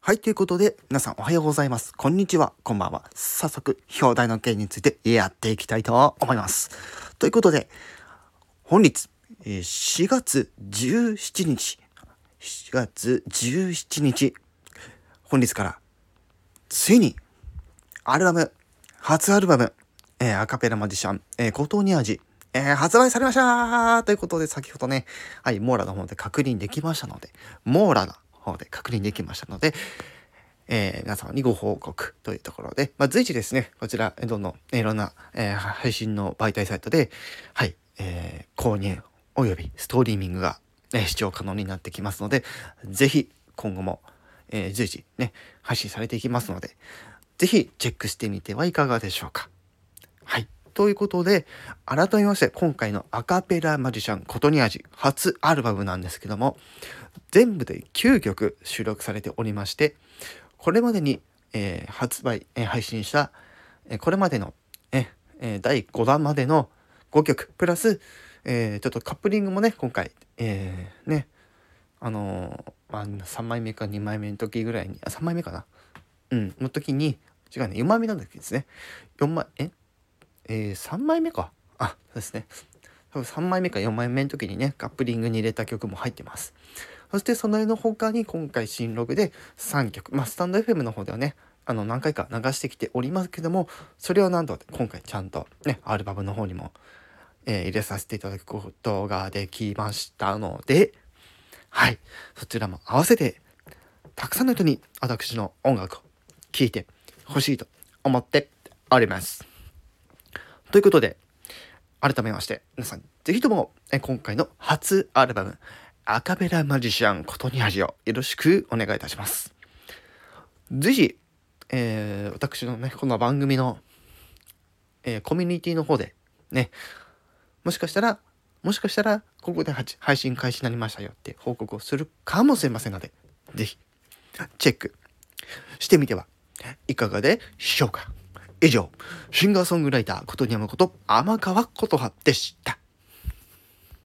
はい、ということで、皆さんおはようございます。こんにちは、こんばんは。早速、表題の件についてやっていきたいと思います。ということで、本日、4月17日、4月17日、本日から、ついに、アルバム、初アルバム、えーアカペラマジシャン、えー、コトニアジ、えー発売されましたということで、先ほどね、はい、モーラの方で確認できましたので、モーラの方で確認できましたので、えー皆様にご報告というところで、まあ、随時ですね、こちら、どんどん、いろんな、えー配信の媒体サイトで、はい、えー購入およびストリーミングが、え視聴可能になってきますので、ぜひ今後も、えー随時ね、配信されていきますので、ぜひチェックしてみてはいかがでしょうか。ということで、改めまして、今回のアカペラマジシャンことに味初アルバムなんですけども、全部で9曲収録されておりまして、これまでに、えー発売、えー配信した、えーこれまでの、ええー第5弾までの5曲、プラス、えーちょっとカップリングもね、今回、えーね、あのーまあ、3枚目か2枚目の時ぐらいに、あ、3枚目かな？うん、の時に、違うね、4枚目の時ですね。4枚、え？えー、3枚目か。あ、そうですね。多分3枚目か4枚目の時にね、カップリングに入れた曲も入ってます。そしてその絵の他に今回新録で3曲、まあスタンド FM の方ではね、あの何回か流してきておりますけども、それをなんと今回ちゃんとね、アルバムの方にも、えー入れさせていただくことができましたので、はい、そちらも合わせて、たくさんの人に私の音楽を聴いてほしいと思っております。ということで、改めまして、皆さん、ぜひとも、え今回の初アルバム、アカペラマジシャンことに味をよろしくお願いいたします。ぜひ、えー私のね、この番組の、えーコミュニティの方で、ね、もしかしたら、もしかしたら、ここで配信開始になりましたよって報告をするかもしれませんので、ぜひ、チェックしてみてはいかがでしょうか。以上、シンガーソングライターことにやまこと天川琴葉でした。